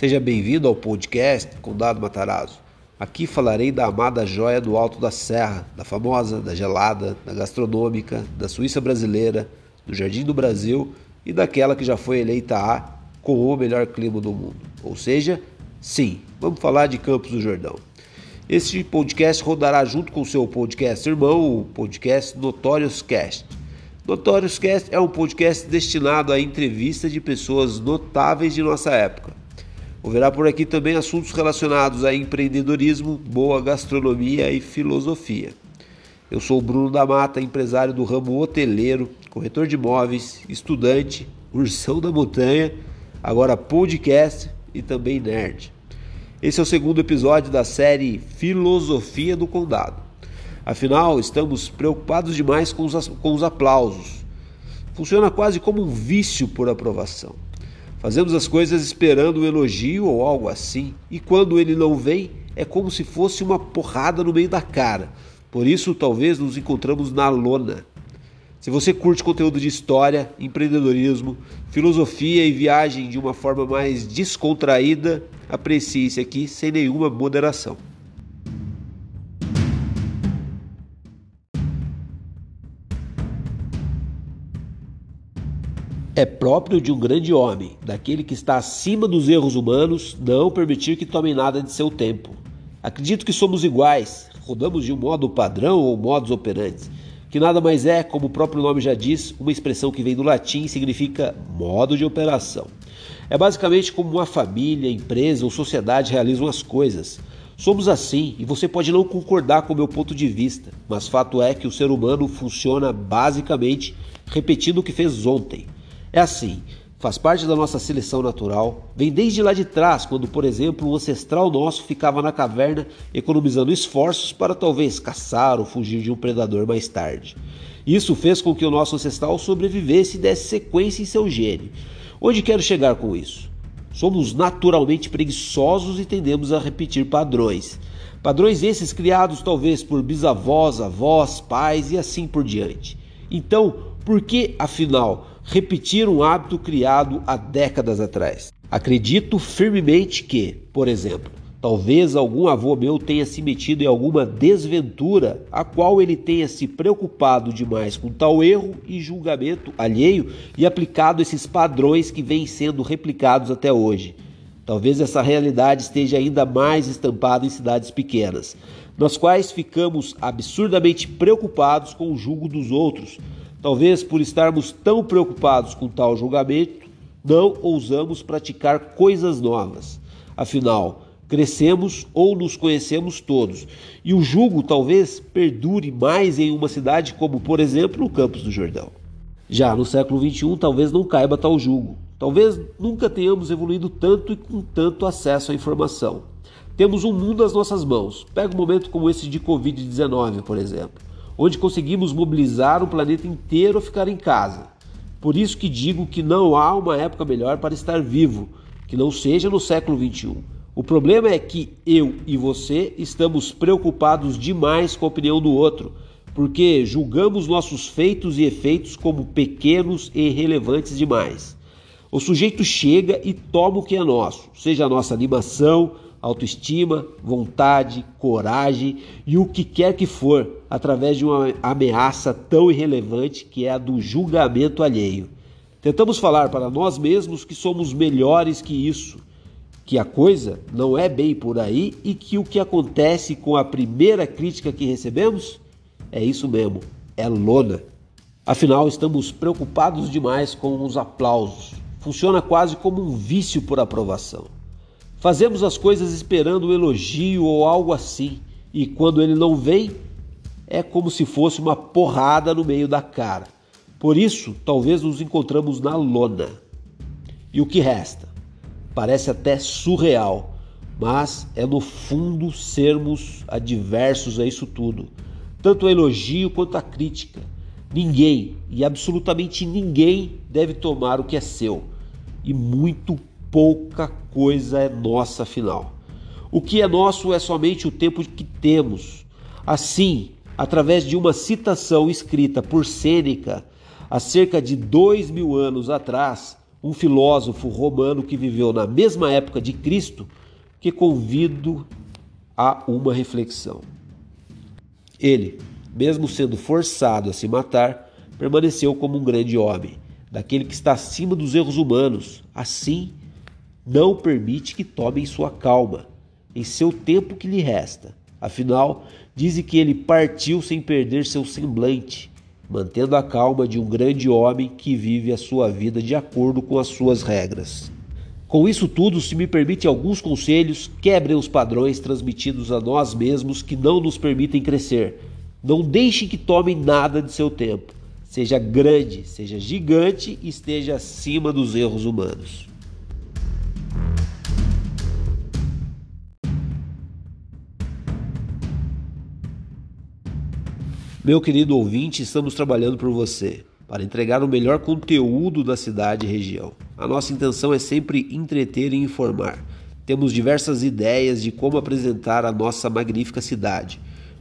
Seja bem-vindo ao podcast Condado Matarazzo. Aqui falarei da amada joia do Alto da Serra, da famosa, da gelada, da gastronômica, da Suíça brasileira, do Jardim do Brasil e daquela que já foi eleita a com o melhor clima do mundo. Ou seja, sim, vamos falar de Campos do Jordão. Este podcast rodará junto com o seu podcast irmão, o podcast Notorious Cast. Notorious Cast é um podcast destinado à entrevista de pessoas notáveis de nossa época. Haverá por aqui também assuntos relacionados a empreendedorismo, boa gastronomia e filosofia. Eu sou o Bruno da Mata, empresário do ramo hoteleiro, corretor de imóveis, estudante, ursão da montanha, agora podcast e também nerd. Esse é o segundo episódio da série Filosofia do Condado. Afinal, estamos preocupados demais com os, com os aplausos. Funciona quase como um vício por aprovação. Fazemos as coisas esperando um elogio ou algo assim, e quando ele não vem, é como se fosse uma porrada no meio da cara. Por isso, talvez nos encontramos na lona. Se você curte conteúdo de história, empreendedorismo, filosofia e viagem de uma forma mais descontraída, aprecie esse aqui sem nenhuma moderação. É próprio de um grande homem, daquele que está acima dos erros humanos, não permitir que tomem nada de seu tempo. Acredito que somos iguais, rodamos de um modo padrão ou modus operandi que nada mais é, como o próprio nome já diz, uma expressão que vem do latim e significa modo de operação. É basicamente como uma família, empresa ou sociedade realizam as coisas. Somos assim e você pode não concordar com o meu ponto de vista, mas fato é que o ser humano funciona basicamente repetindo o que fez ontem. É assim, Faz parte da nossa seleção natural, vem desde lá de trás, quando, por exemplo, um ancestral nosso ficava na caverna economizando esforços para talvez caçar ou fugir de um predador mais tarde. Isso fez com que o nosso ancestral sobrevivesse e desse sequência em seu gene. Onde quero chegar com isso? Somos naturalmente preguiçosos e tendemos a repetir padrões. Padrões esses criados talvez por bisavós, avós, pais e assim por diante. Então, por que, afinal, repetir um hábito criado há décadas atrás? Acredito firmemente que, por exemplo, talvez algum avô meu tenha se metido em alguma desventura a qual ele tenha se preocupado demais com tal erro e julgamento alheio e aplicado esses padrões que vêm sendo replicados até hoje. Talvez essa realidade esteja ainda mais estampada em cidades pequenas, nas quais ficamos absurdamente preocupados com o julgo dos outros, Talvez por estarmos tão preocupados com tal julgamento, não ousamos praticar coisas novas. Afinal, crescemos ou nos conhecemos todos, e o julgo talvez perdure mais em uma cidade como, por exemplo, o Campos do Jordão. Já no século XXI, talvez não caiba tal julgo. Talvez nunca tenhamos evoluído tanto e com tanto acesso à informação. Temos um mundo às nossas mãos. Pega um momento como esse de Covid-19, por exemplo onde conseguimos mobilizar o planeta inteiro a ficar em casa. Por isso que digo que não há uma época melhor para estar vivo, que não seja no século XXI. O problema é que eu e você estamos preocupados demais com a opinião do outro, porque julgamos nossos feitos e efeitos como pequenos e irrelevantes demais. O sujeito chega e toma o que é nosso, seja a nossa animação, autoestima, vontade, coragem e o que quer que for, através de uma ameaça tão irrelevante que é a do julgamento alheio. Tentamos falar para nós mesmos que somos melhores que isso, que a coisa não é bem por aí e que o que acontece com a primeira crítica que recebemos é isso mesmo, é lona. Afinal, estamos preocupados demais com os aplausos. Funciona quase como um vício por aprovação. Fazemos as coisas esperando um elogio ou algo assim, e quando ele não vem, é como se fosse uma porrada no meio da cara. Por isso, talvez nos encontramos na lona. E o que resta? Parece até surreal, mas é no fundo sermos adversos a isso tudo, tanto o elogio quanto a crítica. Ninguém, e absolutamente ninguém, deve tomar o que é seu, e muito pouca coisa é nossa afinal. O que é nosso é somente o tempo que temos. Assim, através de uma citação escrita por Sêneca há cerca de dois mil anos atrás, um filósofo romano que viveu na mesma época de Cristo, que convido a uma reflexão. Ele, mesmo sendo forçado a se matar, permaneceu como um grande homem, daquele que está acima dos erros humanos. Assim, não permite que tomem sua calma em seu tempo que lhe resta. Afinal, diz que ele partiu sem perder seu semblante, mantendo a calma de um grande homem que vive a sua vida de acordo com as suas regras. Com isso tudo, se me permite alguns conselhos, quebrem os padrões transmitidos a nós mesmos que não nos permitem crescer. Não deixe que tomem nada de seu tempo. Seja grande, seja gigante e esteja acima dos erros humanos. Meu querido ouvinte, estamos trabalhando por você para entregar o melhor conteúdo da cidade e região. A nossa intenção é sempre entreter e informar. Temos diversas ideias de como apresentar a nossa magnífica cidade.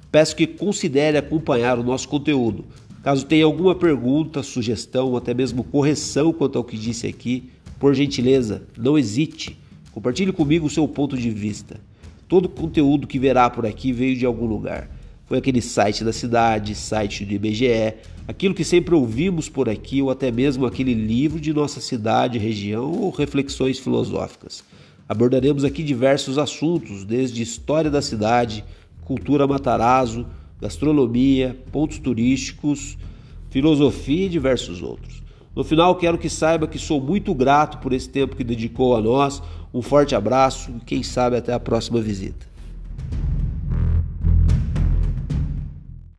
Peço que considere acompanhar o nosso conteúdo. Caso tenha alguma pergunta, sugestão ou até mesmo correção quanto ao que disse aqui, por gentileza, não hesite. Compartilhe comigo o seu ponto de vista. Todo conteúdo que verá por aqui veio de algum lugar. Foi aquele site da cidade, site do IBGE, aquilo que sempre ouvimos por aqui, ou até mesmo aquele livro de nossa cidade, região ou reflexões filosóficas. Abordaremos aqui diversos assuntos, desde história da cidade, cultura Matarazzo, gastronomia, pontos turísticos, filosofia e diversos outros. No final, quero que saiba que sou muito grato por esse tempo que dedicou a nós. Um forte abraço e quem sabe até a próxima visita.